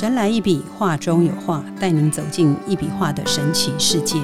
神来一笔，画中有画，带您走进一笔画的神奇世界。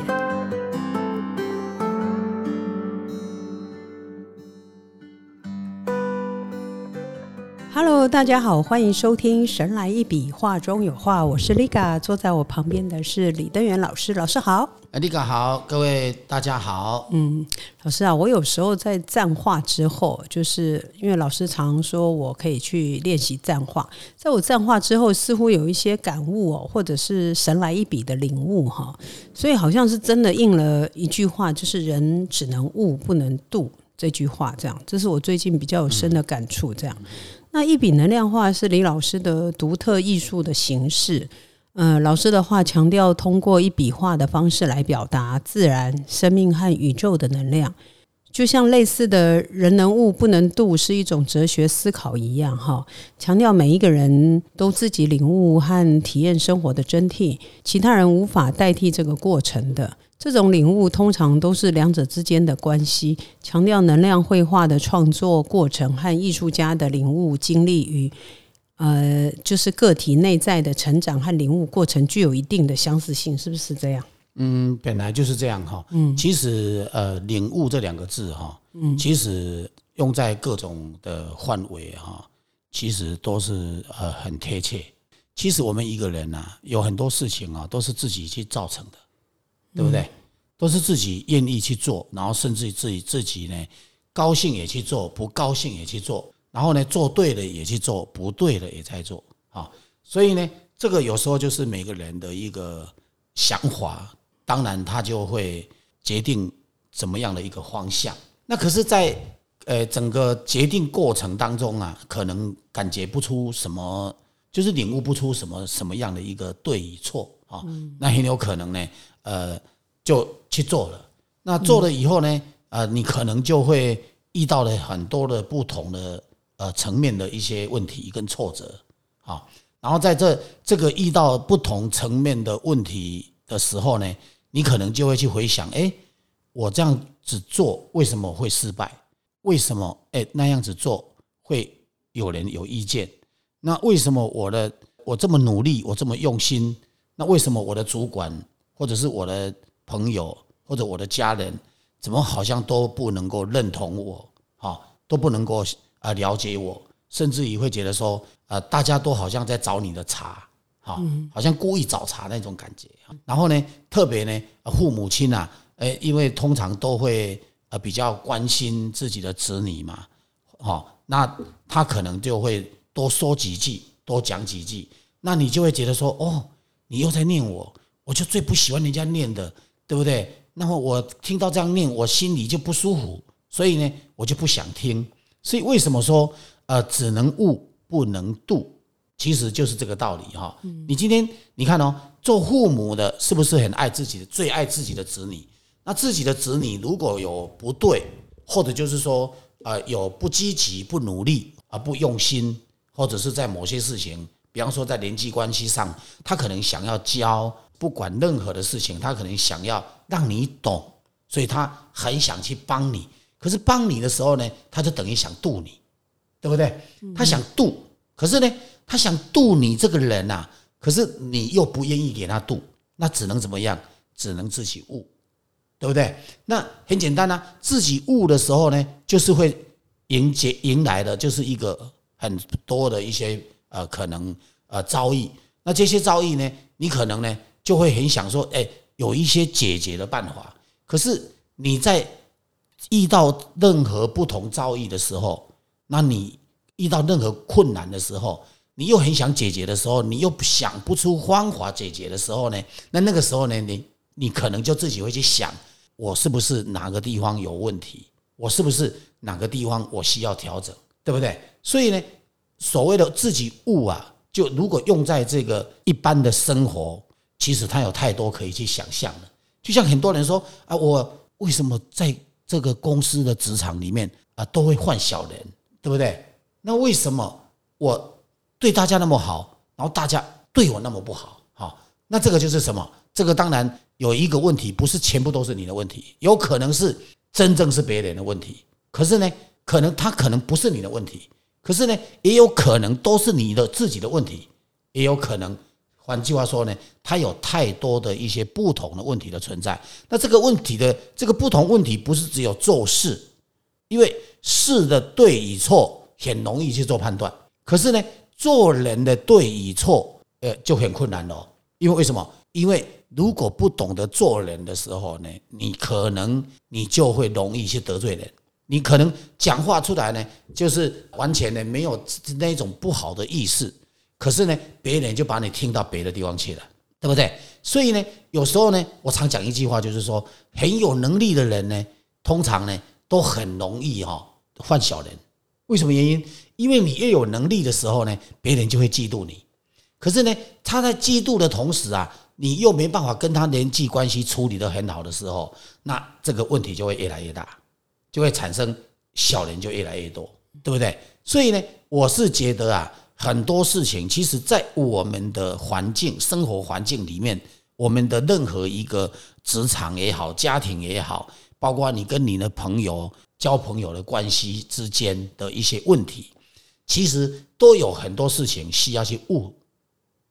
大家好，欢迎收听《神来一笔，画中有画》，我是 Liga，坐在我旁边的是李登元老师，老师好。哎，Liga 好，各位大家好。嗯，老师啊，我有时候在站画之后，就是因为老师常说我可以去练习站画，在我站画之后，似乎有一些感悟哦，或者是神来一笔的领悟哈，所以好像是真的应了一句话，就是人只能悟不能度这句话，这样，这是我最近比较有深的感触，这样。那一笔能量画是李老师的独特艺术的形式。嗯，老师的话强调通过一笔画的方式来表达自然、生命和宇宙的能量，就像类似的人能悟不能度是一种哲学思考一样，哈，强调每一个人都自己领悟和体验生活的真谛，其他人无法代替这个过程的。这种领悟通常都是两者之间的关系，强调能量绘画的创作过程和艺术家的领悟经历与呃，就是个体内在的成长和领悟过程具有一定的相似性，是不是这样？嗯，本来就是这样哈。嗯，其实呃，领悟这两个字哈，嗯，其实用在各种的范围哈，其实都是呃很贴切。其实我们一个人呐，有很多事情啊，都是自己去造成的。对不对？都是自己愿意去做，然后甚至自己自己呢，高兴也去做，不高兴也去做，然后呢，做对了也去做，不对的也在做啊。所以呢，这个有时候就是每个人的一个想法，当然他就会决定怎么样的一个方向。那可是，在呃整个决定过程当中啊，可能感觉不出什么，就是领悟不出什么什么样的一个对与错啊。那很有可能呢。呃，就去做了。那做了以后呢？呃，你可能就会遇到了很多的不同的呃层面的一些问题跟挫折啊。然后在这这个遇到不同层面的问题的时候呢，你可能就会去回想：哎，我这样子做为什么会失败？为什么哎那样子做会有人有意见？那为什么我的我这么努力，我这么用心？那为什么我的主管？或者是我的朋友或者我的家人，怎么好像都不能够认同我，哈，都不能够啊了解我，甚至于会觉得说，呃，大家都好像在找你的茬，哈，好像故意找茬那种感觉。然后呢，特别呢，父母亲啊，诶，因为通常都会呃比较关心自己的子女嘛，哦，那他可能就会多说几句，多讲几句，那你就会觉得说，哦，你又在念我。我就最不喜欢人家念的，对不对？那么我听到这样念，我心里就不舒服，所以呢，我就不想听。所以为什么说呃，只能悟不能度？其实就是这个道理哈。你今天你看哦，做父母的是不是很爱自己的，最爱自己的子女？那自己的子女如果有不对，或者就是说呃有不积极、不努力啊、不用心，或者是在某些事情，比方说在人际关系上，他可能想要教。不管任何的事情，他可能想要让你懂，所以他很想去帮你。可是帮你的时候呢，他就等于想渡你，对不对？他想渡，可是呢，他想渡你这个人呐，可是你又不愿意给他渡，那只能怎么样？只能自己悟，对不对？那很简单呐，自己悟的时候呢，就是会迎接迎来的就是一个很多的一些呃可能呃遭遇。那这些遭遇呢，你可能呢？就会很想说，哎，有一些解决的办法。可是你在遇到任何不同遭遇的时候，那你遇到任何困难的时候，你又很想解决的时候，你又想不出方法解决的时候呢？那那个时候呢，你你可能就自己会去想，我是不是哪个地方有问题？我是不是哪个地方我需要调整？对不对？所以呢，所谓的自己悟啊，就如果用在这个一般的生活。其实它有太多可以去想象的，就像很多人说啊，我为什么在这个公司的职场里面啊都会换小人，对不对？那为什么我对大家那么好，然后大家对我那么不好？好，那这个就是什么？这个当然有一个问题，不是全部都是你的问题，有可能是真正是别人的问题。可是呢，可能他可能不是你的问题，可是呢，也有可能都是你的自己的问题。也有可能。换句话说呢，它有太多的一些不同的问题的存在。那这个问题的这个不同问题，不是只有做事，因为事的对与错很容易去做判断。可是呢，做人的对与错，呃，就很困难了。因为为什么？因为如果不懂得做人的时候呢，你可能你就会容易去得罪人。你可能讲话出来呢，就是完全呢没有那种不好的意思。可是呢，别人就把你听到别的地方去了，对不对？所以呢，有时候呢，我常讲一句话，就是说，很有能力的人呢，通常呢，都很容易哈犯小人。为什么原因？因为你越有能力的时候呢，别人就会嫉妒你。可是呢，他在嫉妒的同时啊，你又没办法跟他人际关系处理得很好的时候，那这个问题就会越来越大，就会产生小人就越来越多，对不对？所以呢，我是觉得啊。很多事情，其实，在我们的环境、生活环境里面，我们的任何一个职场也好、家庭也好，包括你跟你的朋友交朋友的关系之间的一些问题，其实都有很多事情需要去悟，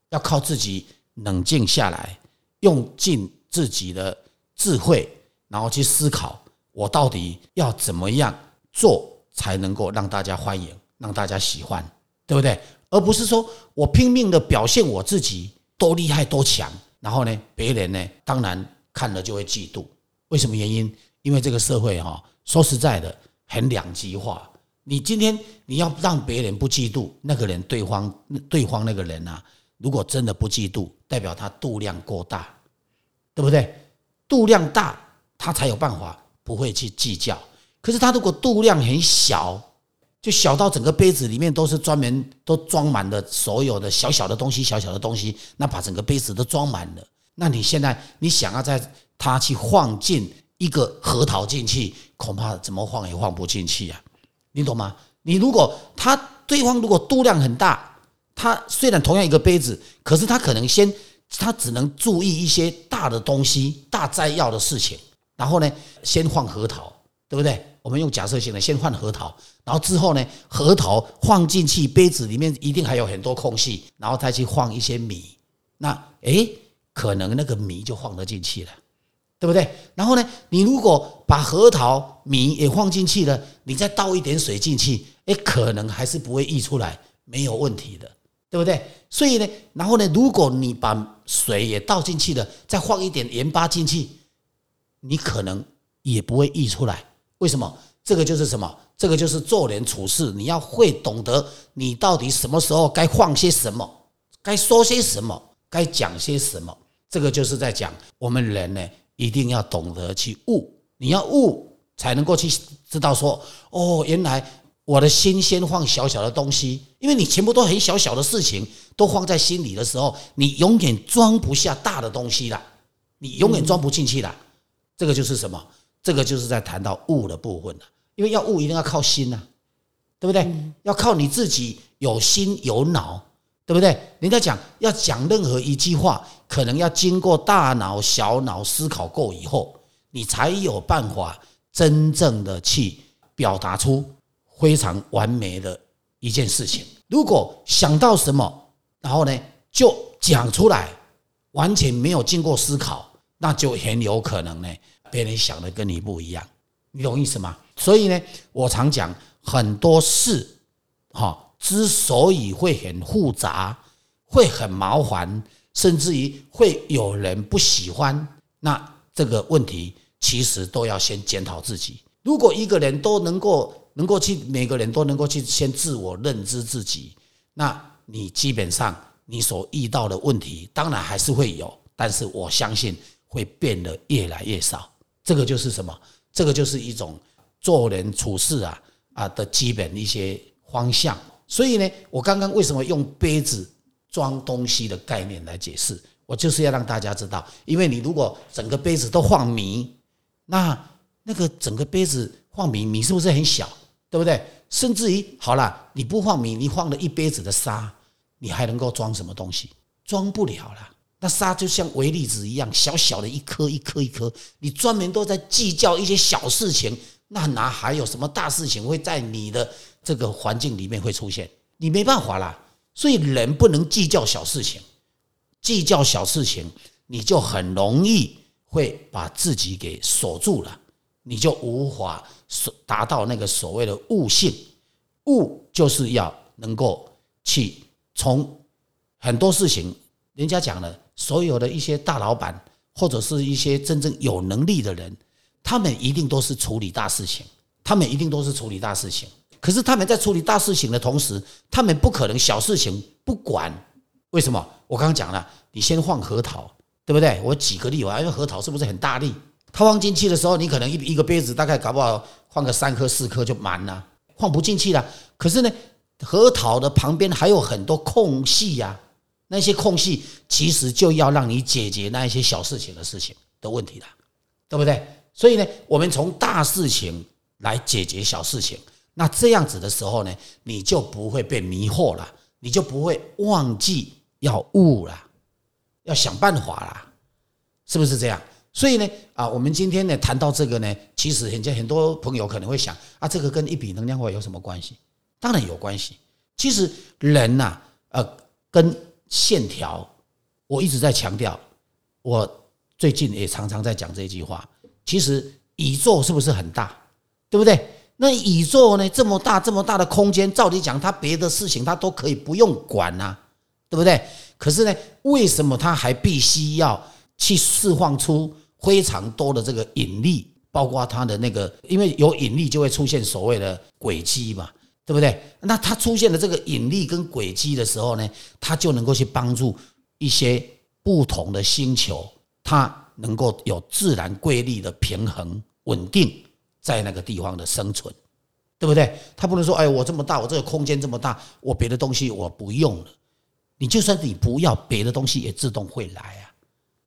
要靠自己冷静下来，用尽自己的智慧，然后去思考，我到底要怎么样做才能够让大家欢迎，让大家喜欢，对不对？而不是说我拼命的表现我自己多厉害多强，然后呢，别人呢，当然看了就会嫉妒。为什么原因？因为这个社会哈，说实在的，很两极化。你今天你要让别人不嫉妒，那个人对方对方那个人啊，如果真的不嫉妒，代表他度量过大，对不对？度量大，他才有办法不会去计较。可是他如果度量很小，就小到整个杯子里面都是专门都装满了所有的小小的东西，小小的东西，那把整个杯子都装满了。那你现在你想要在他去放进一个核桃进去，恐怕怎么放也放不进去啊！你懂吗？你如果他对方如果度量很大，他虽然同样一个杯子，可是他可能先他只能注意一些大的东西、大摘要的事情，然后呢，先放核桃，对不对？我们用假设性的，先换核桃，然后之后呢，核桃放进去杯子里面一定还有很多空隙，然后再去放一些米，那诶，可能那个米就放得进去了，对不对？然后呢，你如果把核桃米也放进去了，你再倒一点水进去，哎，可能还是不会溢出来，没有问题的，对不对？所以呢，然后呢，如果你把水也倒进去了，再放一点盐巴进去，你可能也不会溢出来。为什么？这个就是什么？这个就是做人处事，你要会懂得你到底什么时候该放些什么，该说些什么，该讲些什么。这个就是在讲我们人呢，一定要懂得去悟。你要悟，才能够去知道说，哦，原来我的心先放小小的东西，因为你全部都很小小的事情都放在心里的时候，你永远装不下大的东西了，你永远装不进去了。这个就是什么？这个就是在谈到悟的部分了，因为要悟一定要靠心呐，对不对？要靠你自己有心有脑，对不对？人家讲要讲任何一句话，可能要经过大脑、小脑思考过以后，你才有办法真正的去表达出非常完美的一件事情。如果想到什么，然后呢就讲出来，完全没有经过思考，那就很有可能呢。别人想的跟你不一样，你懂意思吗？所以呢，我常讲很多事，哈，之所以会很复杂，会很麻烦，甚至于会有人不喜欢，那这个问题其实都要先检讨自己。如果一个人都能够能够去，每个人都能够去先自我认知自己，那你基本上你所遇到的问题，当然还是会有，但是我相信会变得越来越少。这个就是什么？这个就是一种做人处事啊啊的基本一些方向。所以呢，我刚刚为什么用杯子装东西的概念来解释？我就是要让大家知道，因为你如果整个杯子都放米，那那个整个杯子放米，米是不是很小？对不对？甚至于好了，你不放米，你放了一杯子的沙，你还能够装什么东西？装不了了。那沙就像微粒子一样，小小的一颗一颗一颗。你专门都在计较一些小事情，那哪还有什么大事情会在你的这个环境里面会出现？你没办法啦，所以人不能计较小事情，计较小事情，你就很容易会把自己给锁住了，你就无法所达到那个所谓的悟性。悟就是要能够去从很多事情，人家讲了，所有的一些大老板或者是一些真正有能力的人，他们一定都是处理大事情，他们一定都是处理大事情。可是他们在处理大事情的同时，他们不可能小事情不管。为什么？我刚刚讲了，你先放核桃，对不对？我举个例啊，因为核桃是不是很大力？它放进去的时候，你可能一一个杯子大概搞不好放个三颗四颗就满了，放不进去了。可是呢，核桃的旁边还有很多空隙呀，那些空隙其实就要让你解决那一些小事情的事情的问题了，对不对？所以呢，我们从大事情来解决小事情。那这样子的时候呢，你就不会被迷惑了，你就不会忘记要悟了，要想办法了，是不是这样？所以呢，啊，我们今天呢谈到这个呢，其实人家很多朋友可能会想啊，这个跟一笔能量化有什么关系？当然有关系。其实人呐，呃，跟线条，我一直在强调，我最近也常常在讲这句话。其实宇宙是不是很大？对不对？那宇宙呢？这么大，这么大的空间，照理讲，它别的事情它都可以不用管呐，对不对？可是呢，为什么它还必须要去释放出非常多的这个引力？包括它的那个，因为有引力就会出现所谓的轨迹嘛，对不对？那它出现了这个引力跟轨迹的时候呢，它就能够去帮助一些不同的星球，它能够有自然规律的平衡稳定。在那个地方的生存，对不对？他不能说：“哎，我这么大，我这个空间这么大，我别的东西我不用了。”你就算你不要别的东西，也自动会来啊，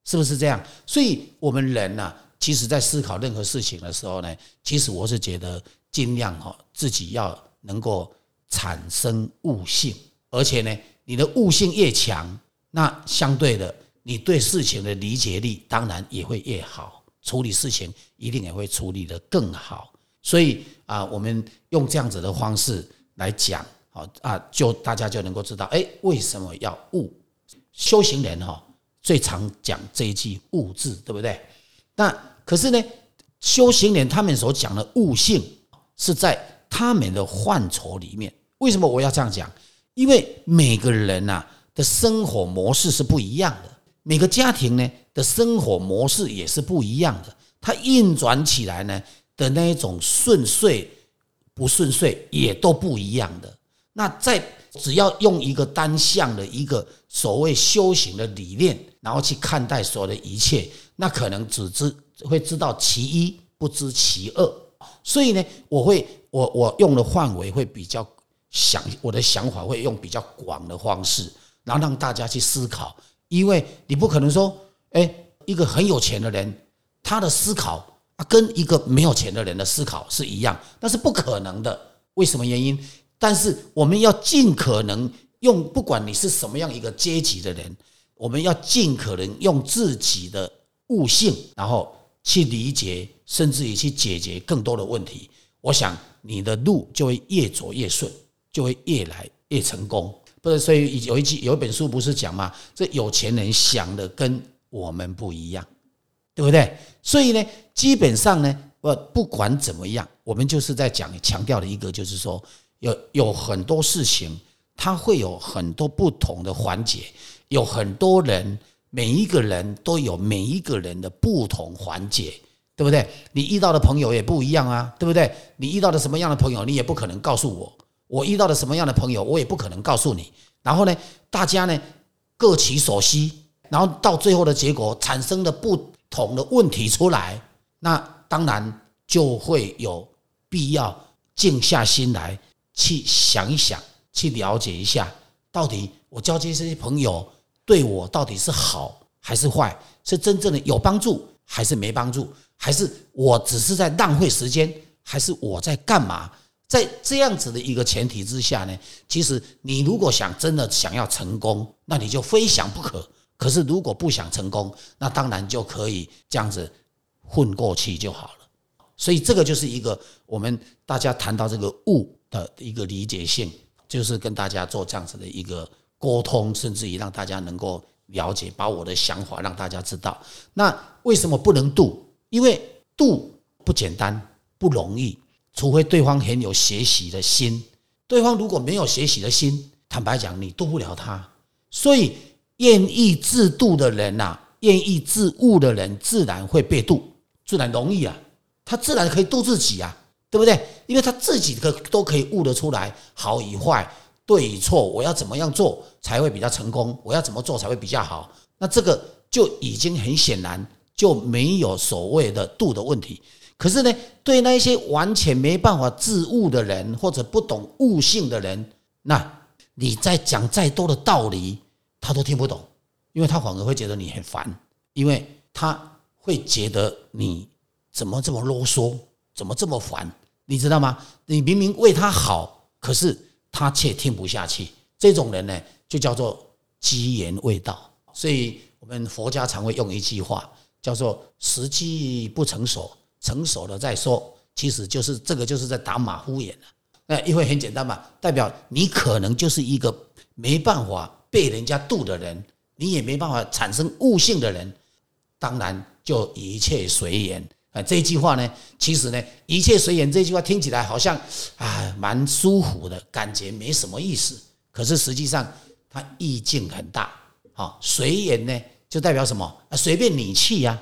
是不是这样？所以，我们人呢，其实在思考任何事情的时候呢，其实我是觉得尽量哈，自己要能够产生悟性，而且呢，你的悟性越强，那相对的，你对事情的理解力当然也会越好。处理事情一定也会处理的更好，所以啊，我们用这样子的方式来讲，好啊，就大家就能够知道，哎，为什么要悟？修行人哈最常讲这一句“悟”字，对不对？那可是呢，修行人他们所讲的悟性是在他们的范畴里面。为什么我要这样讲？因为每个人呐的生活模式是不一样的。每个家庭呢的生活模式也是不一样的，它运转起来呢的那一种顺遂不顺遂也都不一样的。那在只要用一个单向的一个所谓修行的理念，然后去看待所有的一切，那可能只知会知道其一，不知其二。所以呢，我会我我用的范围会比较想我的想法会用比较广的方式，然后让大家去思考。因为你不可能说，哎，一个很有钱的人，他的思考啊，跟一个没有钱的人的思考是一样，那是不可能的。为什么原因？但是我们要尽可能用，不管你是什么样一个阶级的人，我们要尽可能用自己的悟性，然后去理解，甚至于去解决更多的问题。我想你的路就会越走越顺，就会越来越成功。不是，所以有一句有一本书不是讲吗？这有钱人想的跟我们不一样，对不对？所以呢，基本上呢，不不管怎么样，我们就是在讲强调的一个，就是说有有很多事情，它会有很多不同的环节，有很多人，每一个人都有每一个人的不同环节，对不对？你遇到的朋友也不一样啊，对不对？你遇到的什么样的朋友，你也不可能告诉我。我遇到了什么样的朋友，我也不可能告诉你。然后呢，大家呢各取所需，然后到最后的结果产生的不同的问题出来，那当然就会有必要静下心来去想一想，去了解一下，到底我交接这些朋友对我到底是好还是坏，是真正的有帮助还是没帮助，还是我只是在浪费时间，还是我在干嘛？在这样子的一个前提之下呢，其实你如果想真的想要成功，那你就非想不可。可是如果不想成功，那当然就可以这样子混过去就好了。所以这个就是一个我们大家谈到这个物的一个理解性。就是跟大家做这样子的一个沟通，甚至于让大家能够了解，把我的想法让大家知道。那为什么不能度？因为度不简单，不容易，除非对方很有学习的心。对方如果没有学习的心，坦白讲，你渡不了他。所以，愿意自度的人呐，愿意自悟的人，自然会被度，自然容易啊。他自然可以度自己啊。对不对？因为他自己可都可以悟得出来好与坏、对与错，我要怎么样做才会比较成功？我要怎么做才会比较好？那这个就已经很显然就没有所谓的度的问题。可是呢，对那些完全没办法自悟的人，或者不懂悟性的人，那你再讲再多的道理，他都听不懂，因为他反而会觉得你很烦，因为他会觉得你怎么这么啰嗦。怎么这么烦？你知道吗？你明明为他好，可是他却听不下去。这种人呢，就叫做机言未到。所以我们佛家常会用一句话，叫做“时机不成熟，成熟了再说”。其实就是这个，就是在打马虎眼了。那因为很简单嘛，代表你可能就是一个没办法被人家度的人，你也没办法产生悟性的人，当然就一切随缘。啊，这句话呢，其实呢，一切随缘。这句话听起来好像啊，蛮舒服的感觉，没什么意思。可是实际上，它意境很大。好，随缘呢，就代表什么？随便你去呀，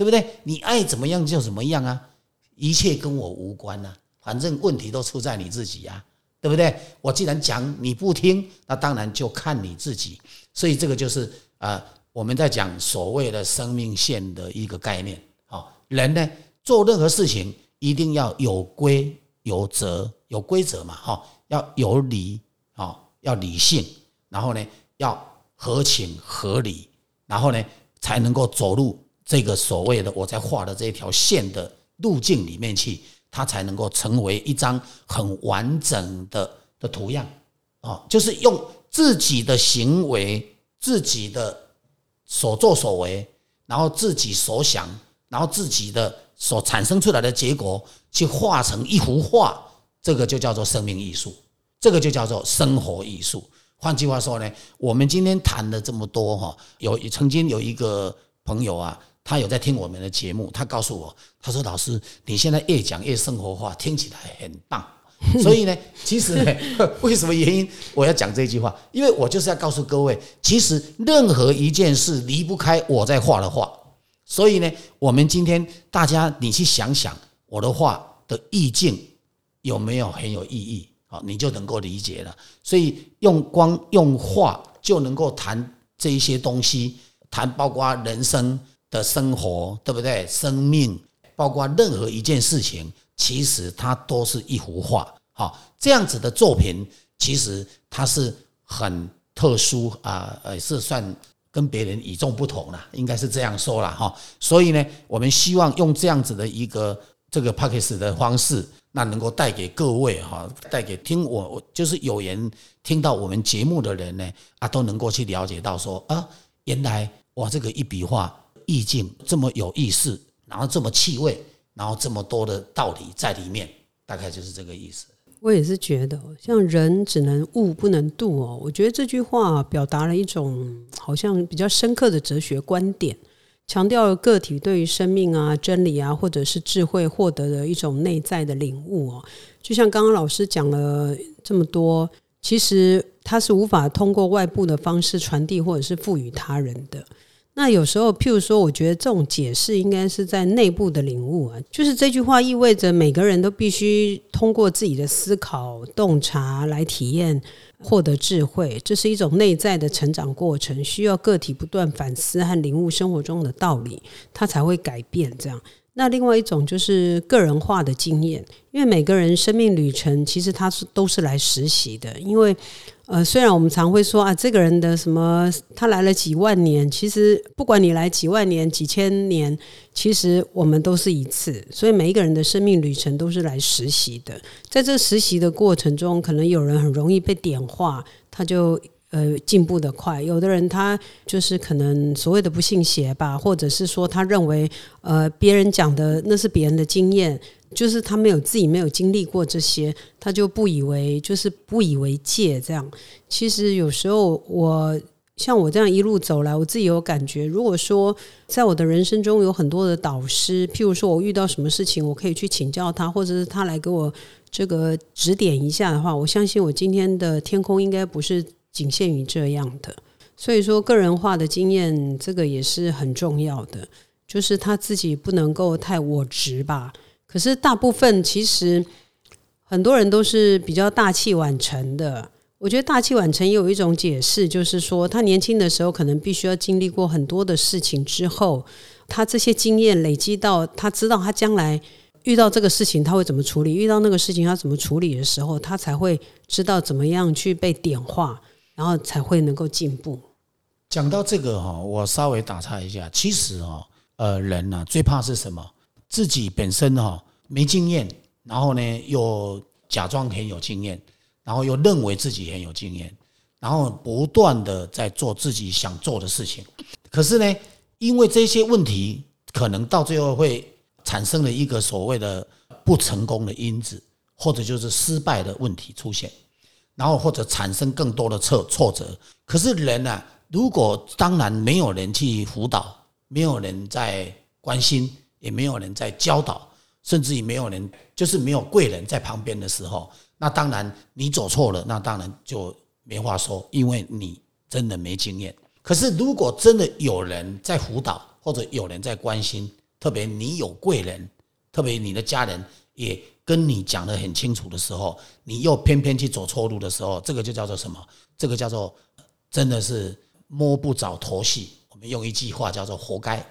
对不对？你爱怎么样就怎么样啊，一切跟我无关呐。反正问题都出在你自己呀，对不对？我既然讲你不听，那当然就看你自己。所以这个就是啊，我们在讲所谓的生命线的一个概念。好人呢，做任何事情一定要有规有则，有规则嘛，哈，要有理，哈，要理性，然后呢，要合情合理，然后呢，才能够走路这个所谓的我在画的这一条线的路径里面去，它才能够成为一张很完整的的图样，啊，就是用自己的行为、自己的所作所为，然后自己所想。然后自己的所产生出来的结果，去画成一幅画，这个就叫做生命艺术，这个就叫做生活艺术。换句话说呢，我们今天谈了这么多哈，有曾经有一个朋友啊，他有在听我们的节目，他告诉我，他说：“老师，你现在越讲越生活化，听起来很棒。”所以呢，其实呢，为什么原因我要讲这句话？因为我就是要告诉各位，其实任何一件事离不开我在画的画。所以呢，我们今天大家，你去想想我的画的意境有没有很有意义好？你就能够理解了。所以用光用画就能够谈这一些东西，谈包括人生的生活，对不对？生命，包括任何一件事情，其实它都是一幅画。好，这样子的作品，其实它是很特殊啊，呃，是算。跟别人与众不同了，应该是这样说了哈。所以呢，我们希望用这样子的一个这个 p a c k a g e 的方式，那能够带给各位哈，带给听我就是有缘听到我们节目的人呢，啊，都能够去了解到说啊，原来哇，这个一笔画意境这么有意思，然后这么气味，然后这么多的道理在里面，大概就是这个意思。我也是觉得，像人只能悟不能度哦。我觉得这句话表达了一种好像比较深刻的哲学观点，强调了个体对于生命啊、真理啊，或者是智慧获得的一种内在的领悟哦。就像刚刚老师讲了这么多，其实它是无法通过外部的方式传递或者是赋予他人的。那有时候，譬如说，我觉得这种解释应该是在内部的领悟啊，就是这句话意味着每个人都必须通过自己的思考、洞察来体验、获得智慧，这是一种内在的成长过程，需要个体不断反思和领悟生活中的道理，它才会改变。这样，那另外一种就是个人化的经验，因为每个人生命旅程其实他是都是来实习的，因为。呃，虽然我们常会说啊，这个人的什么，他来了几万年，其实不管你来几万年、几千年，其实我们都是一次，所以每一个人的生命旅程都是来实习的。在这实习的过程中，可能有人很容易被点化，他就呃进步的快，有的人他就是可能所谓的不信邪吧，或者是说他认为呃别人讲的那是别人的经验，就是他没有自己没有经历过这些，他就不以为就是不以为戒这样。其实有时候我。像我这样一路走来，我自己有感觉。如果说在我的人生中有很多的导师，譬如说我遇到什么事情，我可以去请教他，或者是他来给我这个指点一下的话，我相信我今天的天空应该不是仅限于这样的。所以说，个人化的经验这个也是很重要的，就是他自己不能够太我执吧。可是大部分其实很多人都是比较大器晚成的。我觉得大器晚成也有一种解释，就是说他年轻的时候可能必须要经历过很多的事情之后，他这些经验累积到他知道他将来遇到这个事情他会怎么处理，遇到那个事情他怎么处理的时候，他才会知道怎么样去被点化，然后才会能够进步。讲到这个哈，我稍微打岔一下，其实哈，呃，人呢最怕是什么？自己本身哈没经验，然后呢又假装很有经验。然后又认为自己很有经验，然后不断的在做自己想做的事情，可是呢，因为这些问题可能到最后会产生了一个所谓的不成功的因子，或者就是失败的问题出现，然后或者产生更多的挫挫折。可是人呢，如果当然没有人去辅导，没有人在关心，也没有人在教导，甚至于没有人就是没有贵人在旁边的时候。那当然，你走错了，那当然就没话说，因为你真的没经验。可是，如果真的有人在辅导，或者有人在关心，特别你有贵人，特别你的家人也跟你讲得很清楚的时候，你又偏偏去走错路的时候，这个就叫做什么？这个叫做真的是摸不着头绪。我们用一句话叫做“活该”。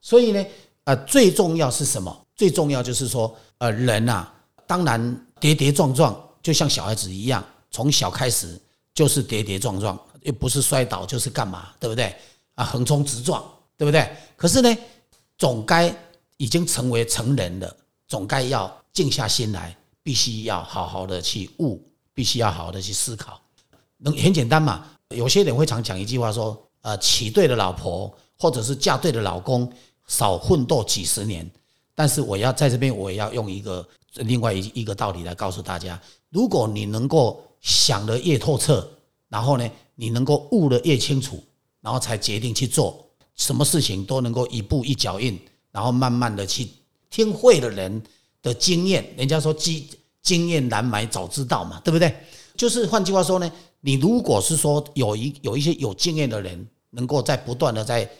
所以呢，呃，最重要是什么？最重要就是说，呃，人呐，当然跌跌撞撞。就像小孩子一样，从小开始就是跌跌撞撞，又不是摔倒就是干嘛，对不对？啊，横冲直撞，对不对？可是呢，总该已经成为成人了，总该要静下心来，必须要好好的去悟，必须要好好的去思考。能很简单嘛？有些人会常讲一句话说：，呃，娶对的老婆，或者是嫁对的老公，少奋斗几十年。但是我要在这边，我也要用一个另外一一个道理来告诉大家。如果你能够想得越透彻，然后呢，你能够悟得越清楚，然后才决定去做什么事情，都能够一步一脚印，然后慢慢的去听会的人的经验。人家说经经验难买早知道嘛，对不对？就是换句话说呢，你如果是说有一有一些有经验的人，能够在不断的在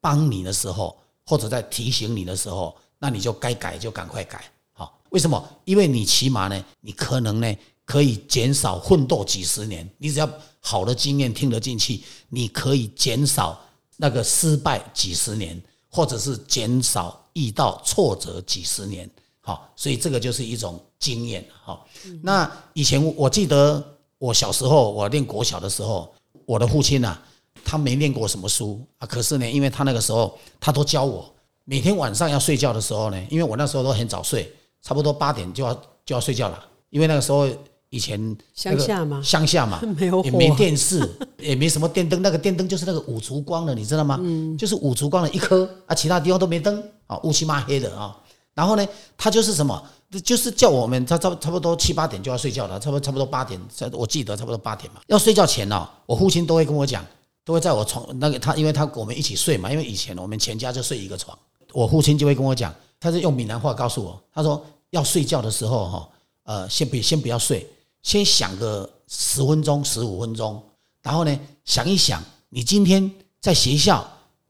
帮你的时候，或者在提醒你的时候，那你就该改就赶快改。好为什么？因为你起码呢，你可能呢可以减少奋斗几十年。你只要好的经验听得进去，你可以减少那个失败几十年，或者是减少遇到挫折几十年。好，所以这个就是一种经验。好，那以前我记得我小时候，我念国小的时候，我的父亲呢，他没念过什么书啊，可是呢，因为他那个时候他都教我，每天晚上要睡觉的时候呢，因为我那时候都很早睡。差不多八点就要就要睡觉了，因为那个时候以前乡下嘛，乡下嘛，没有也没电视，也没什么电灯，那个电灯就是那个五烛光的，你知道吗？嗯，就是五烛光的一颗啊，其他地方都没灯啊，乌漆嘛黑的啊。然后呢，他就是什么，就是叫我们他差差不多七八点就要睡觉了，差不多差不多八点，我记得差不多八点嘛。要睡觉前呢，我父亲都会跟我讲，都会在我床那个他，因为他我们一起睡嘛，因为以前我们全家就睡一个床，我父亲就会跟我讲。他是用闽南话告诉我，他说要睡觉的时候哈，呃，先不先不要睡，先想个十分钟、十五分钟，然后呢，想一想你今天在学校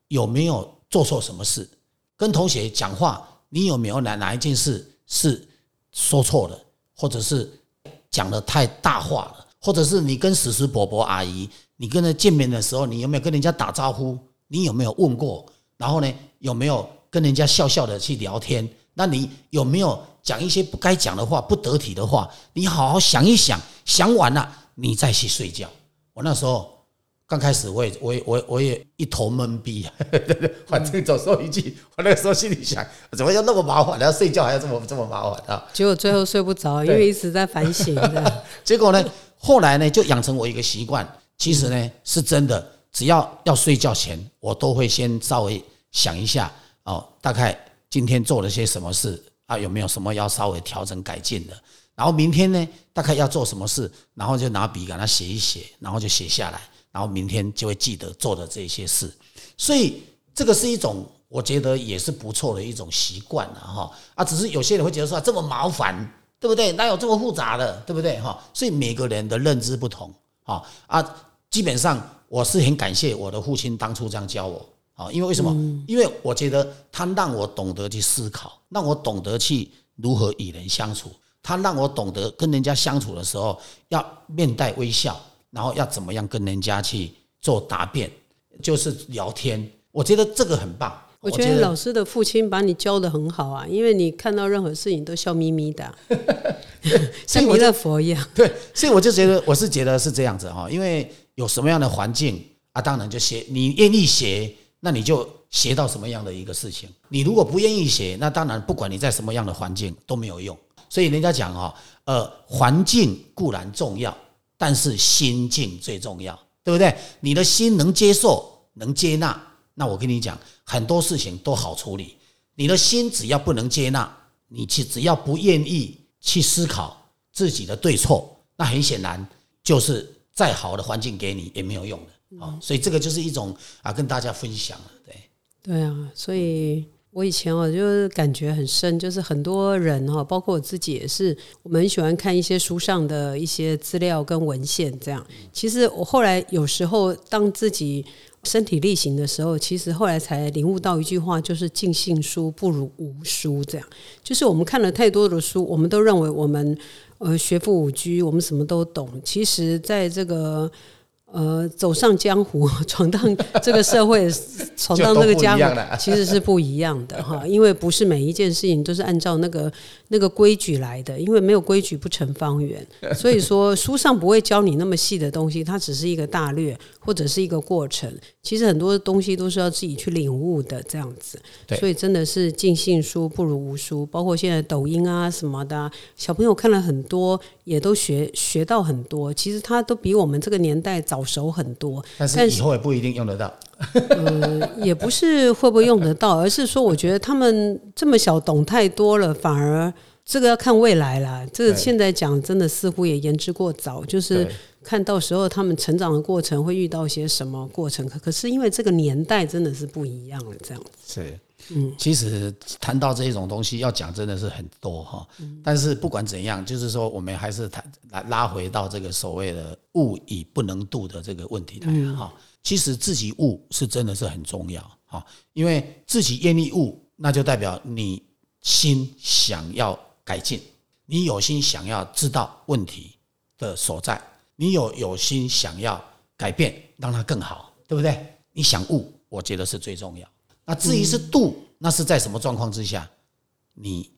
有没有做错什么事，跟同学讲话，你有没有哪哪一件事是说错了，或者是讲的太大话了，或者是你跟史实伯伯阿姨，你跟他见面的时候，你有没有跟人家打招呼？你有没有问过？然后呢，有没有？跟人家笑笑的去聊天，那你有没有讲一些不该讲的话、不得体的话？你好好想一想，想完了你再去睡觉。我那时候刚开始，我也、我也、我我也一头懵逼，反正总说一句。我那时候心里想，怎么要那么麻烦？要睡觉还要这么这么麻烦啊？结果最后睡不着，因为一直在反省。结果呢，后来呢，就养成我一个习惯，其实呢是真的，只要要睡觉前，我都会先稍微想一下哦，大概今天做了些什么事啊，有没有什么要稍微调整改进的？然后明天呢，大概要做什么事，然后就拿笔给他写一写，然后就写下来，然后明天就会记得做的这些事。所以这个是一种，我觉得也是不错的一种习惯了哈。啊，只是有些人会觉得说这么麻烦。对不对？哪有这么复杂的？对不对？哈，所以每个人的认知不同，哈啊，基本上我是很感谢我的父亲当初这样教我，啊，因为为什么？因为我觉得他让我懂得去思考，让我懂得去如何与人相处，他让我懂得跟人家相处的时候要面带微笑，然后要怎么样跟人家去做答辩，就是聊天。我觉得这个很棒。我觉得老师的父亲把你教的很好啊，因为你看到任何事情都笑眯眯的，像弥勒佛一样。对，所以我就觉得我是觉得是这样子哈，因为有什么样的环境啊，当然就学你愿意学，那你就学到什么样的一个事情。你如果不愿意学，那当然不管你在什么样的环境都没有用。所以人家讲哈，呃，环境固然重要，但是心境最重要，对不对？你的心能接受，能接纳。那我跟你讲，很多事情都好处理。你的心只要不能接纳，你去只要不愿意去思考自己的对错，那很显然就是再好的环境给你也没有用的啊。所以这个就是一种啊，跟大家分享了对。对啊，所以我以前我就感觉很深，就是很多人哈，包括我自己也是，我们很喜欢看一些书上的一些资料跟文献，这样。其实我后来有时候当自己。身体力行的时候，其实后来才领悟到一句话，就是“尽信书不如无书”。这样，就是我们看了太多的书，我们都认为我们呃学富五车，我们什么都懂。其实，在这个呃，走上江湖，闯荡这个社会，闯荡这个江湖，其实是不一样的哈。因为不是每一件事情都是按照那个那个规矩来的，因为没有规矩不成方圆。所以说，书上不会教你那么细的东西，它只是一个大略或者是一个过程。其实很多东西都是要自己去领悟的，这样子。所以真的是尽信书不如无书。包括现在抖音啊什么的，小朋友看了很多，也都学学到很多。其实他都比我们这个年代早熟很多。但是以后也不一定用得到。呃，也不是会不会用得到，而是说我觉得他们这么小懂太多了，反而这个要看未来了。这个现在讲真的似乎也言之过早，就是。看到时候他们成长的过程会遇到些什么过程？可可是因为这个年代真的是不一样了，这样子。是，嗯，其实谈到这一种东西要讲真的是很多哈。但是不管怎样，就是说我们还是谈来拉回到这个所谓的悟以不能度的这个问题来哈。其实自己悟是真的是很重要哈，因为自己愿意悟，那就代表你心想要改进，你有心想要知道问题的所在。你有有心想要改变，让它更好，对不对？你想悟，我觉得是最重要。那至于是度，那是在什么状况之下？你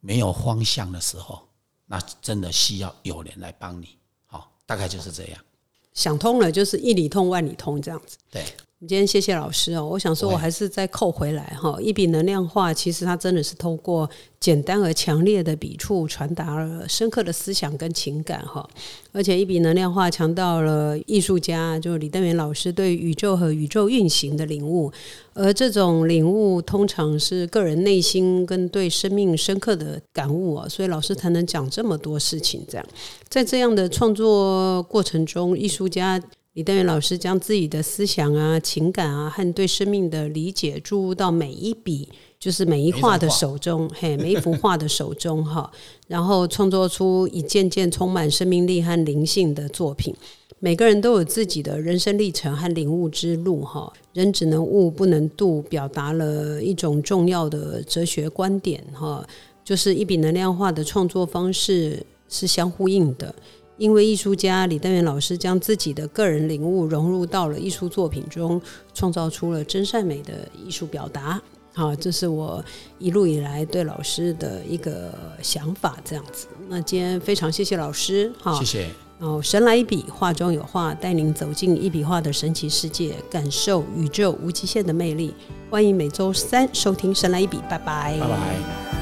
没有方向的时候，那真的需要有人来帮你。好，大概就是这样。想通了，就是一里通万里通这样子。对。今天谢谢老师哦，我想说，我还是再扣回来哈。一笔能量画，其实它真的是透过简单而强烈的笔触，传达了深刻的思想跟情感哈。而且一笔能量画强调了艺术家，就是李登元老师对宇宙和宇宙运行的领悟，而这种领悟通常是个人内心跟对生命深刻的感悟啊，所以老师才能讲这么多事情。这样，在这样的创作过程中，艺术家。李登元老师将自己的思想啊、情感啊和对生命的理解注入到每一笔，就是每一画的手中，嘿，每一幅画的手中哈，然后创作出一件件充满生命力和灵性的作品。每个人都有自己的人生历程和领悟之路哈，人只能悟不能度，表达了一种重要的哲学观点哈，就是一笔能量画的创作方式是相呼应的。因为艺术家李丹元老师将自己的个人领悟融入到了艺术作品中，创造出了真善美的艺术表达。好，这是我一路以来对老师的一个想法，这样子。那今天非常谢谢老师，好，谢谢。哦，神来一笔，画中有画，带您走进一笔画的神奇世界，感受宇宙无极限的魅力。欢迎每周三收听《神来一笔》，拜拜，拜拜。